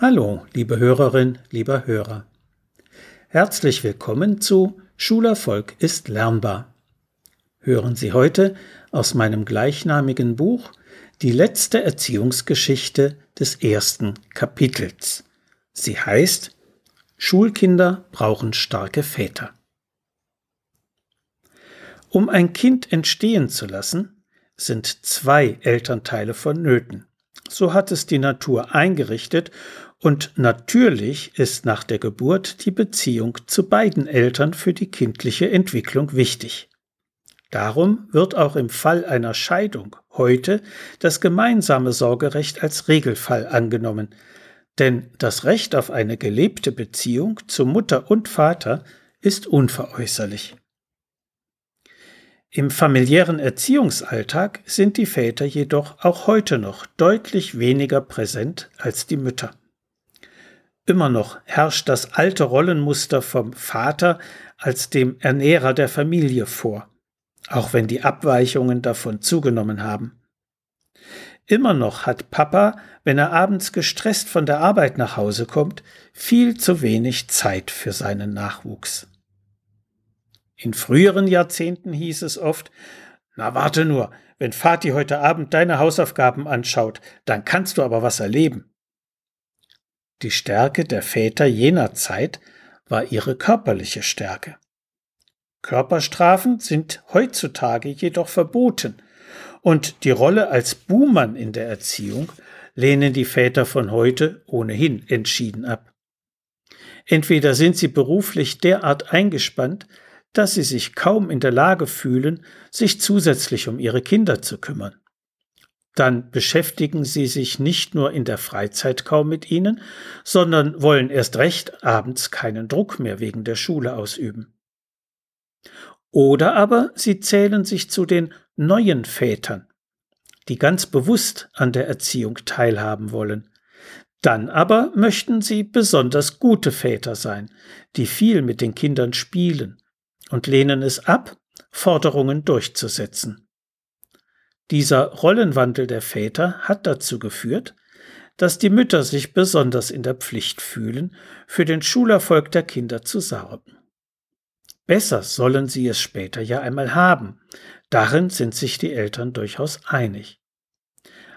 Hallo, liebe Hörerin, lieber Hörer. Herzlich willkommen zu Schulerfolg ist lernbar. Hören Sie heute aus meinem gleichnamigen Buch die letzte Erziehungsgeschichte des ersten Kapitels. Sie heißt Schulkinder brauchen starke Väter. Um ein Kind entstehen zu lassen, sind zwei Elternteile vonnöten. So hat es die Natur eingerichtet und natürlich ist nach der Geburt die Beziehung zu beiden Eltern für die kindliche Entwicklung wichtig. Darum wird auch im Fall einer Scheidung heute das gemeinsame Sorgerecht als Regelfall angenommen, denn das Recht auf eine gelebte Beziehung zu Mutter und Vater ist unveräußerlich. Im familiären Erziehungsalltag sind die Väter jedoch auch heute noch deutlich weniger präsent als die Mütter. Immer noch herrscht das alte Rollenmuster vom Vater als dem Ernährer der Familie vor, auch wenn die Abweichungen davon zugenommen haben. Immer noch hat Papa, wenn er abends gestresst von der Arbeit nach Hause kommt, viel zu wenig Zeit für seinen Nachwuchs. In früheren Jahrzehnten hieß es oft, na warte nur, wenn Vati heute Abend deine Hausaufgaben anschaut, dann kannst du aber was erleben. Die Stärke der Väter jener Zeit war ihre körperliche Stärke. Körperstrafen sind heutzutage jedoch verboten, und die Rolle als Buhmann in der Erziehung lehnen die Väter von heute ohnehin entschieden ab. Entweder sind sie beruflich derart eingespannt, dass sie sich kaum in der Lage fühlen, sich zusätzlich um ihre Kinder zu kümmern dann beschäftigen sie sich nicht nur in der Freizeit kaum mit ihnen, sondern wollen erst recht abends keinen Druck mehr wegen der Schule ausüben. Oder aber sie zählen sich zu den neuen Vätern, die ganz bewusst an der Erziehung teilhaben wollen. Dann aber möchten sie besonders gute Väter sein, die viel mit den Kindern spielen und lehnen es ab, Forderungen durchzusetzen. Dieser Rollenwandel der Väter hat dazu geführt, dass die Mütter sich besonders in der Pflicht fühlen, für den Schulerfolg der Kinder zu sorgen. Besser sollen sie es später ja einmal haben, darin sind sich die Eltern durchaus einig.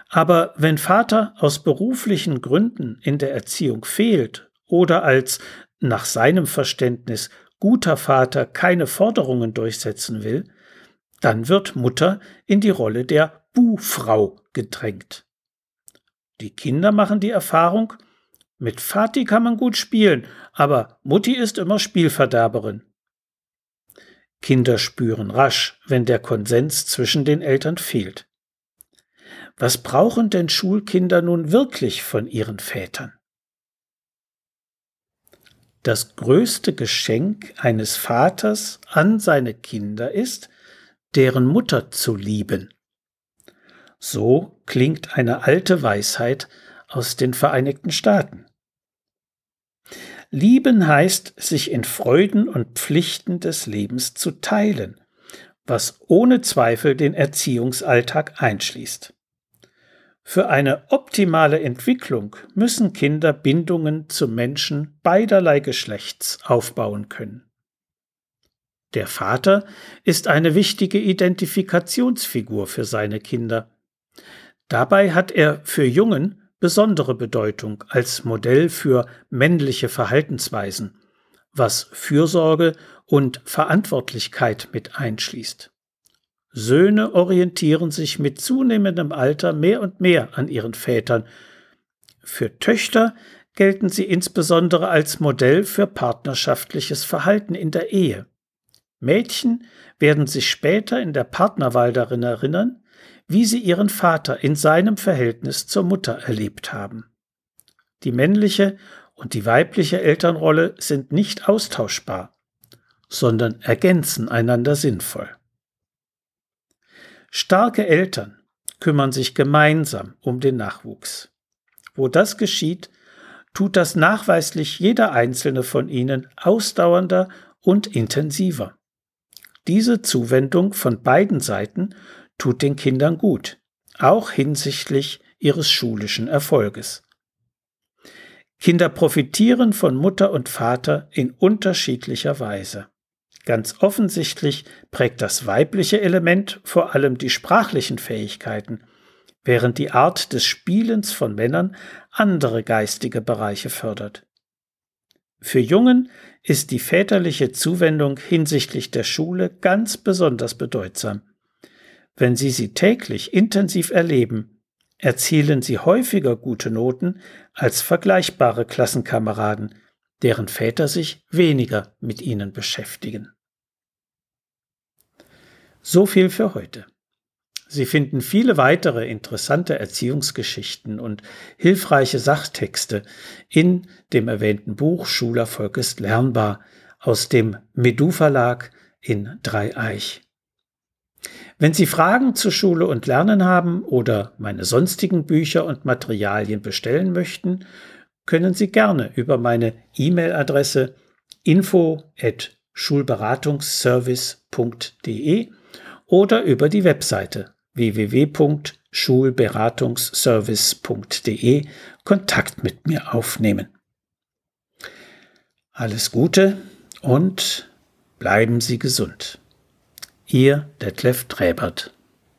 Aber wenn Vater aus beruflichen Gründen in der Erziehung fehlt oder als nach seinem Verständnis guter Vater keine Forderungen durchsetzen will, dann wird Mutter in die Rolle der Buhfrau gedrängt. Die Kinder machen die Erfahrung, mit Vati kann man gut spielen, aber Mutti ist immer Spielverderberin. Kinder spüren rasch, wenn der Konsens zwischen den Eltern fehlt. Was brauchen denn Schulkinder nun wirklich von ihren Vätern? Das größte Geschenk eines Vaters an seine Kinder ist, deren Mutter zu lieben. So klingt eine alte Weisheit aus den Vereinigten Staaten. Lieben heißt, sich in Freuden und Pflichten des Lebens zu teilen, was ohne Zweifel den Erziehungsalltag einschließt. Für eine optimale Entwicklung müssen Kinder Bindungen zu Menschen beiderlei Geschlechts aufbauen können. Der Vater ist eine wichtige Identifikationsfigur für seine Kinder. Dabei hat er für Jungen besondere Bedeutung als Modell für männliche Verhaltensweisen, was Fürsorge und Verantwortlichkeit mit einschließt. Söhne orientieren sich mit zunehmendem Alter mehr und mehr an ihren Vätern. Für Töchter gelten sie insbesondere als Modell für partnerschaftliches Verhalten in der Ehe. Mädchen werden sich später in der Partnerwahl darin erinnern, wie sie ihren Vater in seinem Verhältnis zur Mutter erlebt haben. Die männliche und die weibliche Elternrolle sind nicht austauschbar, sondern ergänzen einander sinnvoll. Starke Eltern kümmern sich gemeinsam um den Nachwuchs. Wo das geschieht, tut das nachweislich jeder einzelne von ihnen ausdauernder und intensiver. Diese Zuwendung von beiden Seiten tut den Kindern gut, auch hinsichtlich ihres schulischen Erfolges. Kinder profitieren von Mutter und Vater in unterschiedlicher Weise. Ganz offensichtlich prägt das weibliche Element vor allem die sprachlichen Fähigkeiten, während die Art des Spielens von Männern andere geistige Bereiche fördert. Für Jungen ist die väterliche Zuwendung hinsichtlich der Schule ganz besonders bedeutsam. Wenn sie sie täglich intensiv erleben, erzielen sie häufiger gute Noten als vergleichbare Klassenkameraden, deren Väter sich weniger mit ihnen beschäftigen. So viel für heute. Sie finden viele weitere interessante Erziehungsgeschichten und hilfreiche Sachtexte in dem erwähnten Buch Schulerfolg ist lernbar aus dem Medu Verlag in Dreieich. Wenn Sie Fragen zu Schule und Lernen haben oder meine sonstigen Bücher und Materialien bestellen möchten, können Sie gerne über meine E-Mail-Adresse info at schulberatungsservice.de oder über die Webseite www.schulberatungsservice.de Kontakt mit mir aufnehmen. Alles Gute und bleiben Sie gesund. Ihr Detlef Träbert.